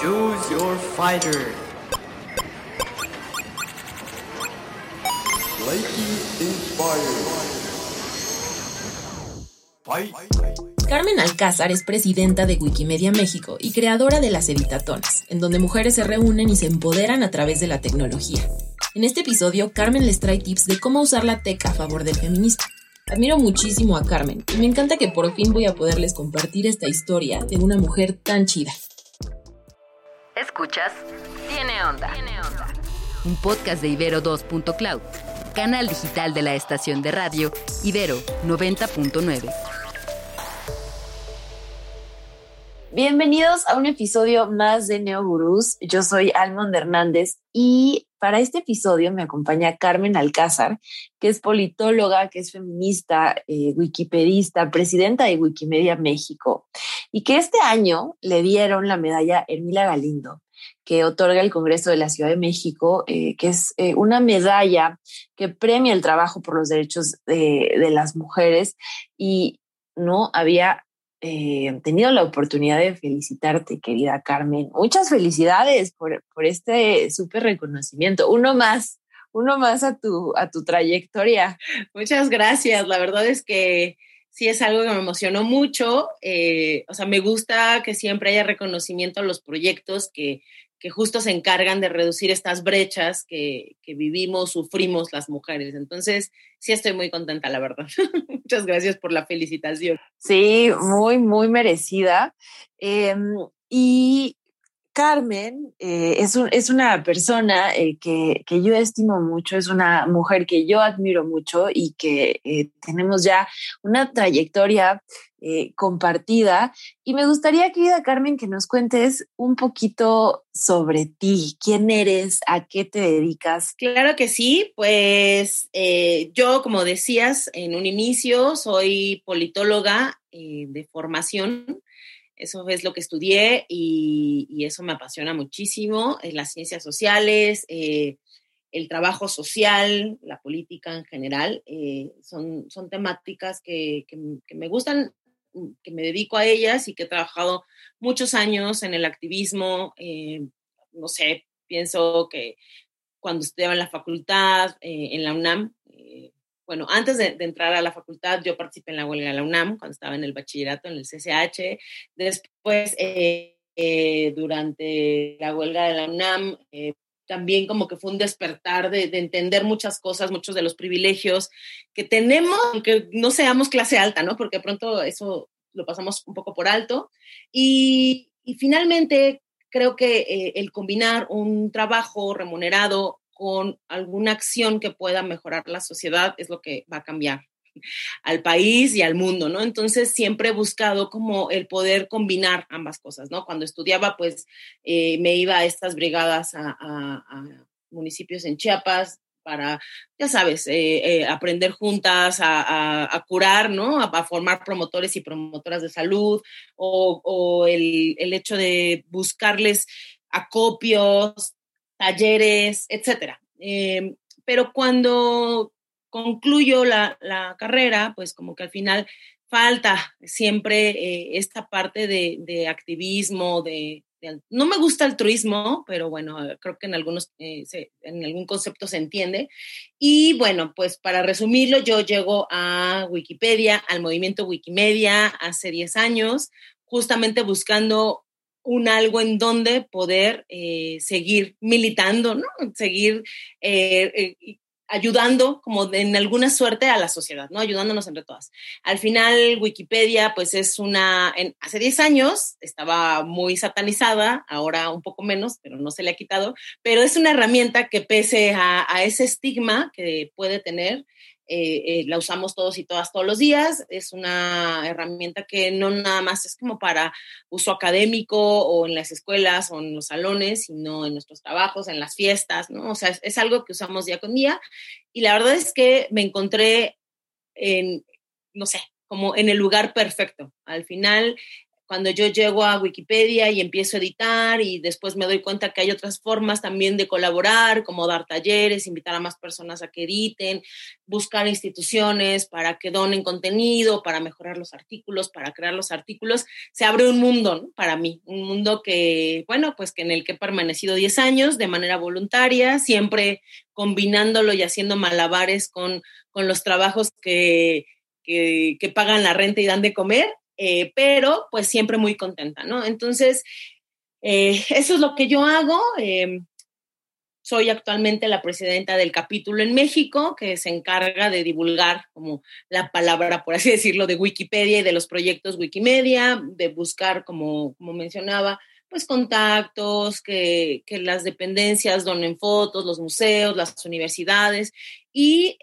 Choose your fighter. Carmen Alcázar es presidenta de Wikimedia México y creadora de las Editatonas, en donde mujeres se reúnen y se empoderan a través de la tecnología. En este episodio, Carmen les trae tips de cómo usar la tech a favor del feminismo. Admiro muchísimo a Carmen y me encanta que por fin voy a poderles compartir esta historia de una mujer tan chida. Escuchas Tiene Onda. Un podcast de Ibero 2.cloud, canal digital de la estación de radio Ibero 90.9. Bienvenidos a un episodio más de Neogurús. Yo soy Almond Hernández y para este episodio me acompaña Carmen Alcázar, que es politóloga, que es feminista, eh, wikipedista, presidenta de Wikimedia México y que este año le dieron la medalla Hermila Galindo que otorga el Congreso de la Ciudad de México, eh, que es eh, una medalla que premia el trabajo por los derechos de, de las mujeres y no había eh, tenido la oportunidad de felicitarte, querida Carmen. Muchas felicidades por, por este súper reconocimiento. Uno más, uno más a tu, a tu trayectoria. Muchas gracias. La verdad es que sí es algo que me emocionó mucho. Eh, o sea, me gusta que siempre haya reconocimiento a los proyectos que, que justo se encargan de reducir estas brechas que, que, vivimos, sufrimos las mujeres. Entonces, sí estoy muy contenta, la verdad. Muchas gracias por la felicitación. Sí, muy, muy merecida. Eh, y Carmen eh, es, un, es, una persona eh, que, que, yo estimo mucho, es una mujer que yo admiro mucho y que eh, tenemos ya una trayectoria compartida. Y me gustaría, querida Carmen, que nos cuentes un poquito sobre ti, quién eres, a qué te dedicas. Claro que sí, pues yo, como decías en un inicio, soy politóloga de formación. Eso es lo que estudié y, y eso me apasiona muchísimo, en las ciencias sociales, eh, el trabajo social, la política en general, eh, son, son temáticas que, que, me gustan, que me dedico a ellas y que he trabajado muchos años en el activismo. Eh, no sé, pienso que cuando estudiaba en la facultad, eh, en la UNAM, bueno, antes de, de, entrar a la facultad, yo participé en la huelga de la UNAM cuando estaba en el bachillerato, en el CCH. Después, eh, eh, durante la huelga de la UNAM, eh, también como que fue un despertar de, de, entender muchas cosas, muchos de los privilegios que tenemos, aunque no seamos clase alta, ¿no? Porque pronto eso lo pasamos un poco por alto. Y, y finalmente, creo que eh, el combinar un trabajo remunerado con alguna acción que pueda mejorar la sociedad es lo que va a cambiar al país y al mundo, ¿no? Entonces siempre he buscado como el poder combinar ambas cosas, ¿no? Cuando estudiaba, pues eh, me iba a estas brigadas a, municipios en Chiapas, para, ya sabes, eh, eh, aprender juntas a, curar, ¿no? A, formar promotores y promotoras de salud, o, el, hecho de buscarles acopios, talleres, etcétera. Eh, pero cuando concluyo la, la, carrera, pues como que al final falta siempre eh, esta parte de, activismo, de, no me gusta altruismo, pero bueno, creo que en algunos, eh, se, en algún concepto se entiende. Y bueno, pues para resumirlo, yo llego a Wikipedia, al movimiento Wikimedia hace 10 años, justamente buscando un algo en donde poder eh, seguir militando, ¿no? Seguir eh, eh, ayudando como en alguna suerte a la sociedad, ¿no? Ayudándonos entre todas. Al final, Wikipedia, pues es una, en, hace 10 años estaba muy satanizada, ahora un poco menos, pero no se le ha quitado, pero es una herramienta que pese a, a ese estigma que puede tener, eh, eh, la usamos todos y todas todos los días. Es una herramienta que no nada más es como para uso académico o en las escuelas o en los salones, sino en nuestros trabajos, en las fiestas, ¿no? O sea, es, es algo que usamos día con día. Y la verdad es que me encontré en, no sé, como en el lugar perfecto. Al final, cuando yo llego a Wikipedia y empiezo a editar y después me doy cuenta que hay otras formas también de colaborar, como dar talleres, invitar a más personas a que editen, buscar instituciones para que donen contenido, para mejorar los artículos, para crear los artículos, se abre un mundo para mí, un mundo que, bueno, pues que en el que he permanecido 10 años de manera voluntaria, siempre combinándolo y haciendo malabares con, con los trabajos que, que, que pagan la renta y dan de comer eh, pero pues siempre muy contenta, ¿no? Entonces, eh, eso es lo que yo hago. Eh, soy actualmente la presidenta del capítulo en México, que se encarga de divulgar como la palabra, por así decirlo, de Wikipedia y de los proyectos Wikimedia, de buscar, como, como mencionaba, pues contactos, que, que, las dependencias donen fotos, los museos, las universidades y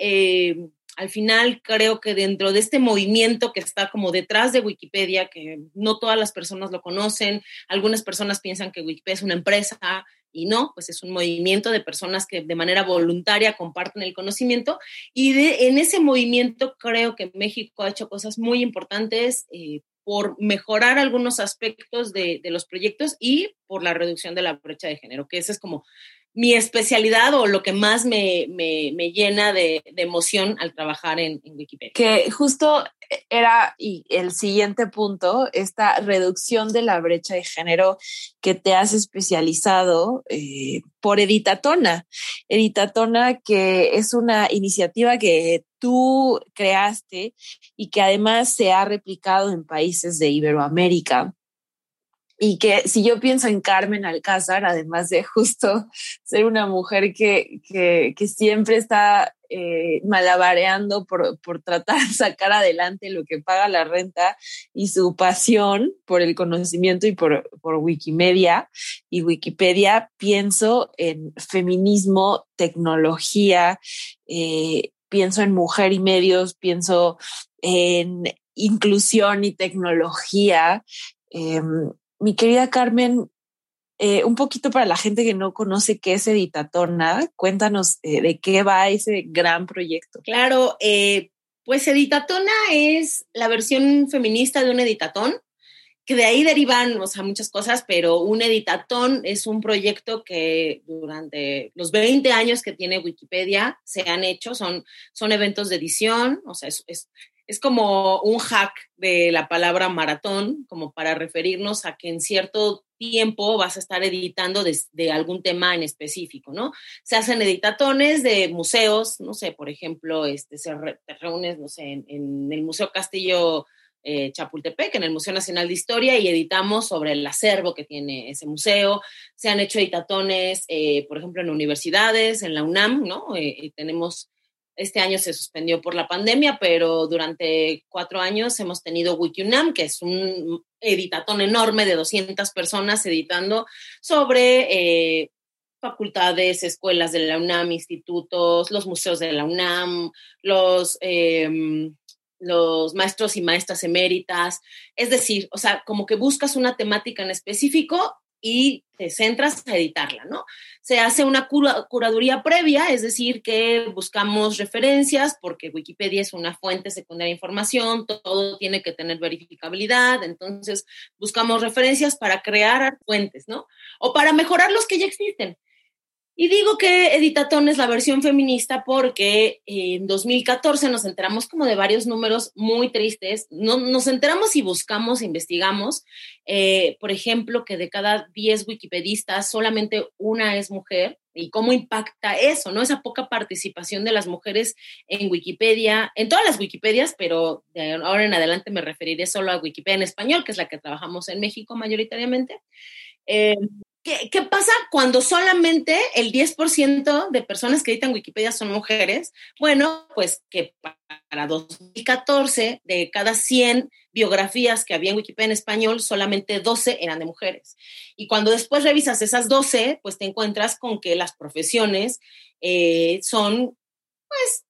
al final creo que dentro de este movimiento que está como detrás de Wikipedia, que no todas las personas lo conocen, algunas personas piensan que Wikipedia es una empresa y no, pues es un movimiento de personas que de manera voluntaria comparten el conocimiento y de, en ese movimiento creo que México ha hecho cosas muy importantes. Eh, por mejorar algunos aspectos de, de, los proyectos y por la reducción de la brecha de género, que ese es como mi especialidad o lo que más me, me, llena de, de, emoción al trabajar en, en, Wikipedia. Que justo era y el siguiente punto, esta reducción de la brecha de género que te has especializado eh, por Editatona. Editatona, que es una iniciativa que tú creaste y que además se ha replicado en países de Iberoamérica y que si yo pienso en Carmen Alcázar, además de justo ser una mujer que, que, que siempre está eh, malabareando por, por, tratar de sacar adelante lo que paga la renta y su pasión por el conocimiento y por, por Wikimedia y Wikipedia, pienso en feminismo, tecnología, eh, pienso en mujer y medios, pienso en inclusión y tecnología. Eh, mi querida Carmen, eh, un poquito para la gente que no conoce qué es Editatona, cuéntanos eh, de qué va ese gran proyecto. Claro, eh, pues Editatona es la versión feminista de un editatón, que de ahí derivan, o sea, muchas cosas, pero un editatón es un proyecto que durante los 20 años que tiene Wikipedia se han hecho, son, son eventos de edición, o sea, es, es es como un hack de la palabra maratón, como para referirnos a que en cierto tiempo vas a estar editando de, algún tema en específico, ¿no? Se hacen editatones de museos, no sé, por ejemplo, este, se te reúnes, no sé, en, el Museo Castillo eh, Chapultepec, en el Museo Nacional de Historia, y editamos sobre el acervo que tiene ese museo. Se han hecho editatones, eh, por ejemplo, en universidades, en la UNAM, ¿no? Eh, tenemos este año se suspendió por la pandemia, pero durante cuatro años hemos tenido WikiUNAM, que es un editatón enorme de 200 personas editando sobre eh, facultades, escuelas de la UNAM, institutos, los museos de la UNAM, em, los maestros y maestras eméritas. Es decir, o sea, como que buscas una temática en específico y te centras a editarla, ¿no? Se hace una curaduría previa, es decir, que buscamos referencias, porque Wikipedia es una fuente secundaria de información, todo tiene que tener verificabilidad, entonces buscamos referencias para crear fuentes, ¿no? O para mejorar los que ya existen. Y digo que Editatón es la versión feminista porque en 2014 nos enteramos como de varios números muy tristes. No, nos enteramos y buscamos, investigamos, eh, por ejemplo, que de cada 10 wikipedistas solamente una es mujer y cómo impacta eso, ¿no? Esa poca participación de las mujeres en Wikipedia, en todas las Wikipedias, pero ahora en adelante me referiré solo a Wikipedia en español, que es la que trabajamos en México mayoritariamente. Eh, ¿Qué, pasa cuando solamente el 10% de personas que editan Wikipedia son mujeres? Bueno, pues que para 2014, de cada 100 biografías que había en Wikipedia en español, solamente 12 eran de mujeres. Y cuando después revisas esas 12, pues te encuentras con que las profesiones eh, son, pues,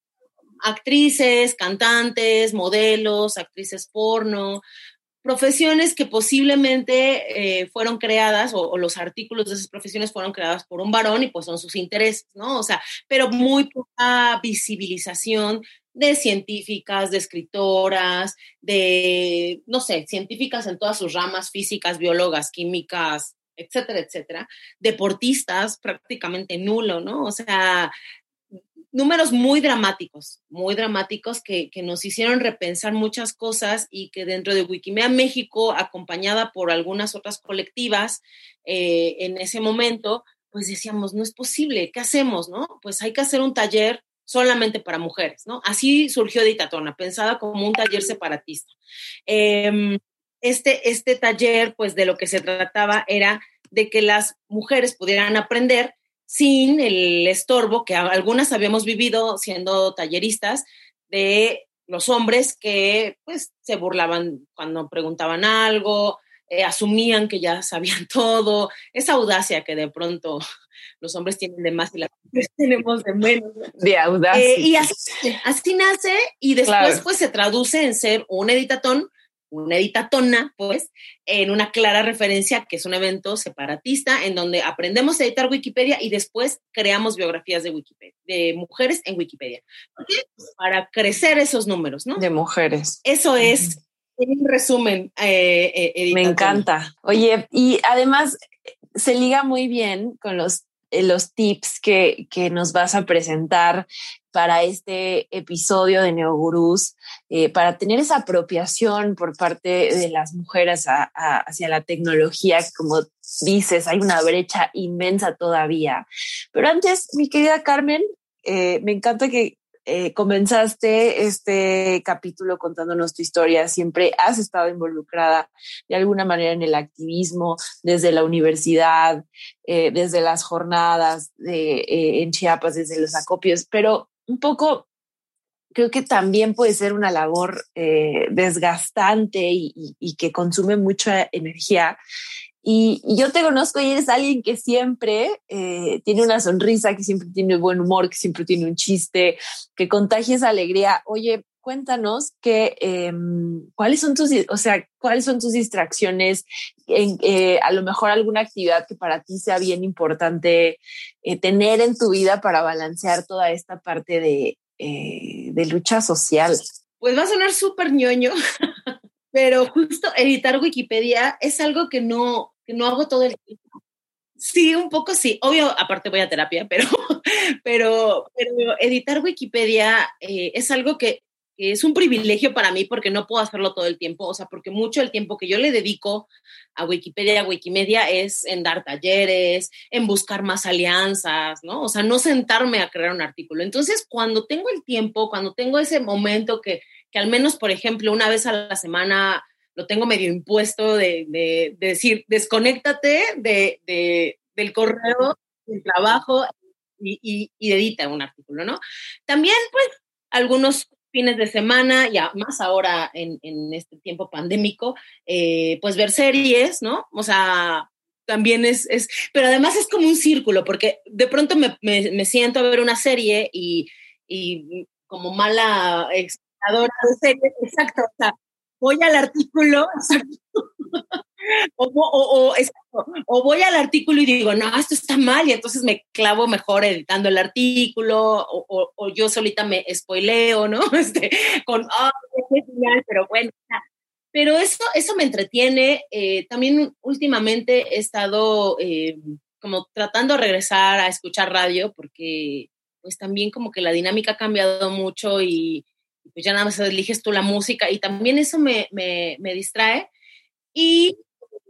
actrices, cantantes, modelos, actrices porno, profesiones que posiblemente eh, fueron creadas o, los artículos de esas profesiones fueron creadas por un varón y pues son sus intereses, ¿no? O sea, pero muy poca visibilización de científicas, de escritoras, de, no sé, científicas en todas sus ramas, físicas, biólogas, químicas, etcétera, etcétera. Deportistas, prácticamente nulo, ¿no? O sea, números muy dramáticos, muy dramáticos que, nos hicieron repensar muchas cosas y que dentro de Wikimedia México, acompañada por algunas otras colectivas eh, en ese momento, pues decíamos, no es posible, ¿qué hacemos? No? Pues hay que hacer un taller solamente para mujeres, ¿no? Así surgió Ditatona, pensada como un taller separatista. Em, este, este taller, pues de lo que se trataba era de que las mujeres pudieran aprender sin el estorbo que algunas habíamos vivido siendo talleristas de los hombres que pues se burlaban cuando preguntaban algo, eh, asumían que ya sabían todo, esa audacia que de pronto los hombres tienen de más y las mujeres tenemos de menos. De audacia. Eh, y así, nace y después pues se traduce en ser un editatón una editatona, pues, en una clara referencia que es un evento separatista en donde aprendemos a editar Wikipedia y después creamos biografías de Wikipedia, de mujeres en Wikipedia. Para crecer esos números, ¿no? De mujeres. Eso es, en resumen, eh, eh Me encanta. Oye, y además se liga muy bien con los eh, los tips que, que, nos vas a presentar para este episodio de Neogurús, eh, para tener esa apropiación por parte de las mujeres hacia la tecnología, como dices, hay una brecha inmensa todavía. Pero antes, mi querida Carmen, eh, me encanta que eh, comenzaste este capítulo contándonos tu historia, siempre has estado involucrada de alguna manera en el activismo, desde la universidad, desde las jornadas de, en Chiapas, desde los acopios, pero un poco creo que también puede ser una labor eh, desgastante y, que consume mucha energía. Y, yo te conozco y eres alguien que siempre eh, tiene una sonrisa, que siempre tiene buen humor, que siempre tiene un chiste, que contagia esa alegría. Oye, cuéntanos que, em, cuáles son tus, o sea, cuáles son tus distracciones, en, eh, a lo mejor alguna actividad que para ti sea bien importante tener en tu vida para balancear toda esta parte de, eh, de lucha social. Pues va a sonar súper ñoño, pero justo editar Wikipedia es algo que no, que no hago todo el tiempo. Sí, un poco sí. Obvio, aparte voy a terapia, pero, pero, pero editar Wikipedia eh, es algo que es un privilegio para mí porque no puedo hacerlo todo el tiempo, o sea, porque mucho el tiempo que yo le dedico a Wikipedia a Wikimedia es en dar talleres, en buscar más alianzas, ¿no? O sea, no sentarme a crear un artículo. Entonces, cuando tengo el tiempo, cuando tengo ese momento que, que al menos, por ejemplo, una vez a la semana lo tengo medio impuesto de, de, decir, desconéctate de, del correo, del trabajo y, y, y edita un artículo, ¿no? También, pues, algunos fines de semana, ya más ahora en, este tiempo pandémico, eh, pues ver series, ¿no? O sea, también es, es, pero además es como un círculo, porque de pronto me, siento a ver una serie y, y como mala de series, exacto, o sea, voy al artículo, o, o, voy al artículo y digo, no, esto está mal, y entonces me clavo mejor editando el artículo, o, yo solita me spoileo, ¿no? Este, con, oh, es genial, pero bueno. Pero eso, eso me entretiene. Eh, también últimamente he estado eh, como tratando de regresar a escuchar radio, porque pues también como que la dinámica ha cambiado mucho y, pues ya nada más eliges tú la música y también eso me, me, me distrae. Y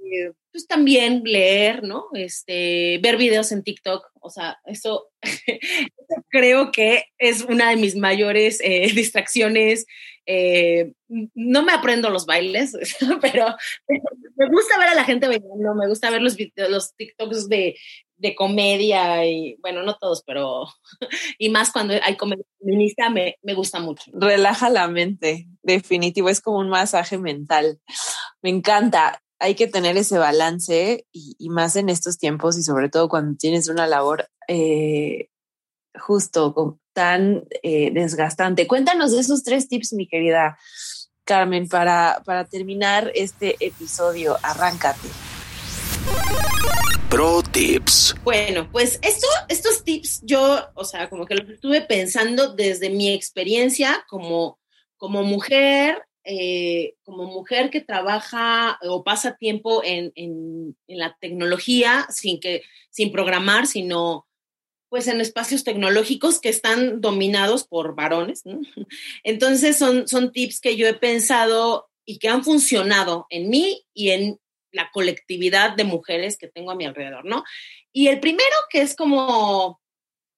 eh, pues también leer, ¿no? Este, ver videos en TikTok, o sea, eso, creo que es una de mis mayores eh, distracciones. Eh, no me aprendo los bailes, pero, me gusta ver a la gente bailando, me gusta ver los videos, los TikToks de, de comedia y, bueno, no todos, pero, y más cuando hay comedia feminista, me, me gusta mucho. Relaja la mente, definitivo, es como un masaje mental. Me encanta hay que tener ese balance y, más en estos tiempos y sobre todo cuando tienes una labor eh, justo tan eh, desgastante. Cuéntanos de esos tres tips, mi querida Carmen, para, para terminar este episodio, arráncate. Pro Tips. Bueno, pues esto, estos tips yo, o sea, como que lo estuve pensando desde mi experiencia como, como mujer, eh, como mujer que trabaja o pasa tiempo en, en, la tecnología sin, que, sin programar, sino pues en espacios tecnológicos que están dominados por varones. Entonces son, son tips que yo he pensado y que han funcionado en mí y en la colectividad de mujeres que tengo a mi alrededor, ¿no? Y el primero que es como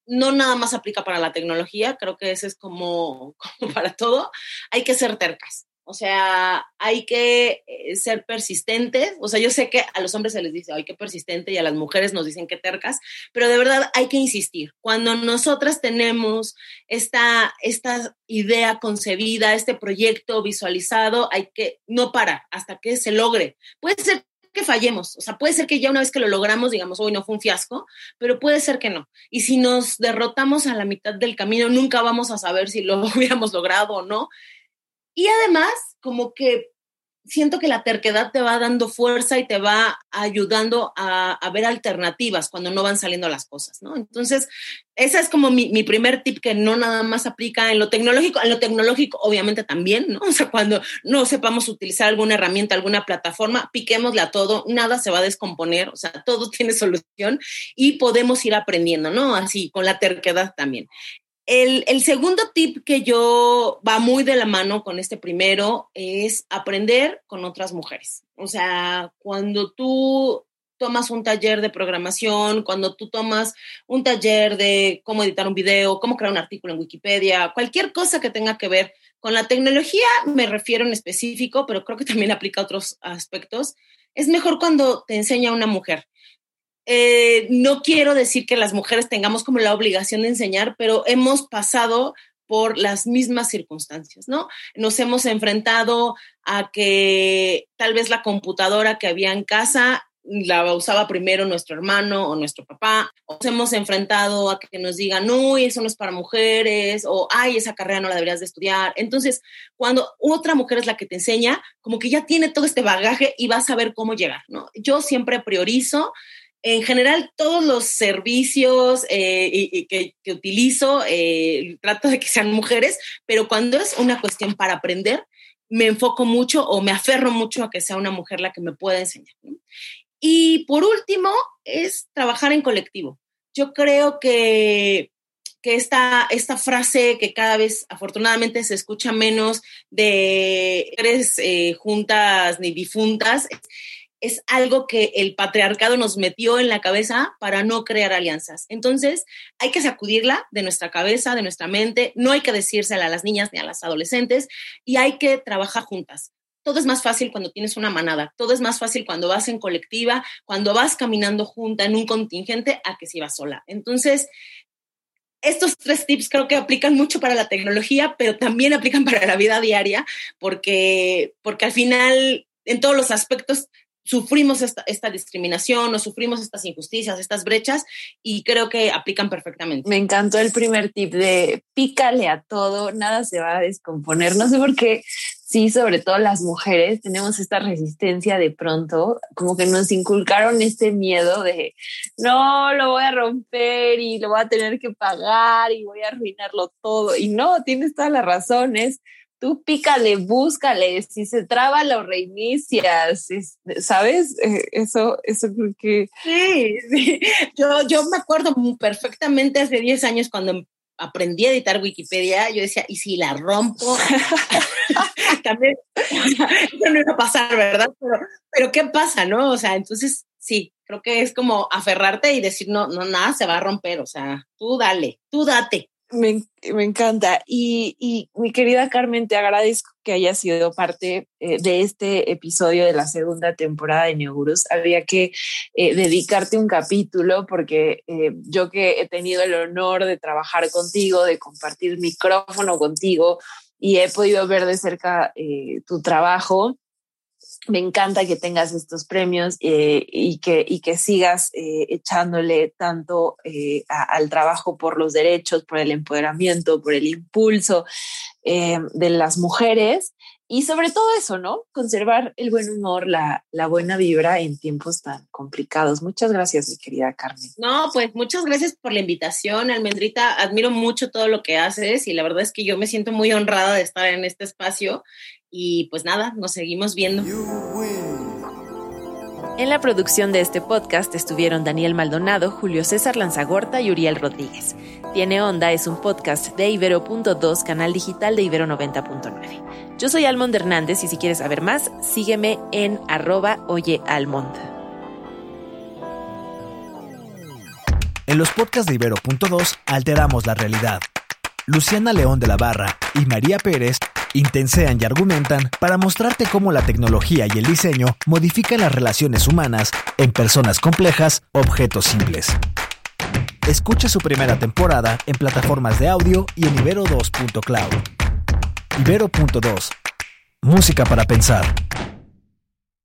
no nada más aplica para la tecnología, creo que ese es como, como para todo, hay que ser tercas. O sea, hay que eh, ser persistentes. O sea, yo sé que a los hombres se les dice, ay, qué persistente, y a las mujeres nos dicen que tercas, pero de verdad hay que insistir. Cuando nosotras tenemos esta, esta idea concebida, este proyecto visualizado, hay que no parar hasta que se logre. Puede ser que fallemos, o sea, puede ser que ya una vez que lo logramos, digamos, hoy no fue un fiasco, pero puede ser que no. Y si nos derrotamos a la mitad del camino, nunca vamos a saber si lo hubiéramos logrado o no. Y además, como que siento que la terquedad te va dando fuerza y te va ayudando a, ver alternativas cuando no van saliendo las cosas, ¿no? Entonces, ese es como mi, mi, primer tip que no nada más aplica en lo tecnológico, en lo tecnológico obviamente también, ¿no? O sea, cuando no sepamos utilizar alguna herramienta, alguna plataforma, piquémosle a todo, nada se va a descomponer, o sea, todo tiene solución y podemos ir aprendiendo, ¿no? Así, con la terquedad también. El, segundo tip que yo va muy de la mano con este primero es aprender con otras mujeres. O sea, cuando tú tomas un taller de programación, cuando tú tomas un taller de cómo editar un video, cómo crear un artículo en Wikipedia, cualquier cosa que tenga que ver con la tecnología, me refiero en específico, pero creo que también aplica a otros aspectos, es mejor cuando te enseña una mujer. Eh, no quiero decir que las mujeres tengamos como la obligación de enseñar, pero hemos pasado por las mismas circunstancias, ¿no? Nos hemos enfrentado a que tal vez la computadora que había en casa la usaba primero nuestro hermano o nuestro papá, nos hemos enfrentado a que nos digan, no, eso no es para mujeres, o ay, esa carrera no la deberías de estudiar. Entonces, cuando otra mujer es la que te enseña, como que ya tiene todo este bagaje y va a saber cómo llegar, ¿no? Yo siempre priorizo en general, todos los servicios eh, que, utilizo, eh, trato de que sean mujeres, pero cuando es una cuestión para aprender, me enfoco mucho o me aferro mucho a que sea una mujer la que me pueda enseñar. Y por último, es trabajar en colectivo. Yo creo que, que esta, esta frase que cada vez afortunadamente se escucha menos de tres eh, juntas ni difuntas, es algo que el patriarcado nos metió en la cabeza para no crear alianzas. Entonces, hay que sacudirla de nuestra cabeza, de nuestra mente, no hay que decírsela a las niñas ni a las adolescentes y hay que trabajar juntas. Todo es más fácil cuando tienes una manada, todo es más fácil cuando vas en colectiva, cuando vas caminando junta en un contingente a que si vas sola. Entonces, estos tres tips creo que aplican mucho para la tecnología, pero también aplican para la vida diaria, porque, porque al final, en todos los aspectos, sufrimos esta, discriminación o sufrimos estas injusticias, estas brechas y creo que aplican perfectamente. Me encantó el primer tip de pícale a todo, nada se va a descomponer. No sé por qué, sí, sobre todo las mujeres tenemos esta resistencia de pronto, como que nos inculcaron este miedo de no, lo voy a romper y lo voy a tener que pagar y voy a arruinarlo todo. Y no, tienes todas las razones tú pícale, búscale, si se traba lo reinicias, ¿sabes? Eh, eso, eso creo que... Sí, sí. Yo, yo me acuerdo perfectamente hace 10 años cuando aprendí a editar Wikipedia, yo decía, ¿y si la rompo? También, eso no iba a pasar, ¿verdad? Pero, pero ¿qué pasa, no? O sea, entonces, sí, creo que es como aferrarte y decir, no, no, nada se va a romper, o sea, tú dale, tú date. Me, me encanta. Y, y, mi querida Carmen, te agradezco que hayas sido parte eh, de este episodio de la segunda temporada de Neogurus. Había que eh, dedicarte un capítulo porque eh, yo que he tenido el honor de trabajar contigo, de compartir micrófono contigo y he podido ver de cerca tu trabajo, me encanta que tengas estos premios eh, y, que, y que sigas eh, echándole tanto eh, al trabajo por los derechos, por el empoderamiento, por el impulso de las mujeres. y sobre todo eso, ¿no? Conservar el buen humor, la, la, buena vibra en tiempos tan complicados. Muchas gracias, mi querida Carmen. No, pues muchas gracias por la invitación, Almendrita. Admiro mucho todo lo que haces y la verdad es que yo me siento muy honrada de estar en este espacio. Y pues nada, nos seguimos viendo. En la producción de este podcast estuvieron Daniel Maldonado, Julio César Lanzagorta y Uriel Rodríguez. Tiene Onda es un podcast de Ibero.2, canal digital de Ibero 90.9. Yo soy Almond Hernández y si quieres saber más, sígueme en arroba oyealmond. En los podcasts de Ibero.2 alteramos la realidad. Luciana León de la Barra y María Pérez intensean y argumentan para mostrarte cómo la tecnología y el diseño modifican las relaciones humanas en personas complejas, objetos simples. Escucha su primera temporada en plataformas de audio y en ibero2.cloud. Ibero.2. Música para pensar.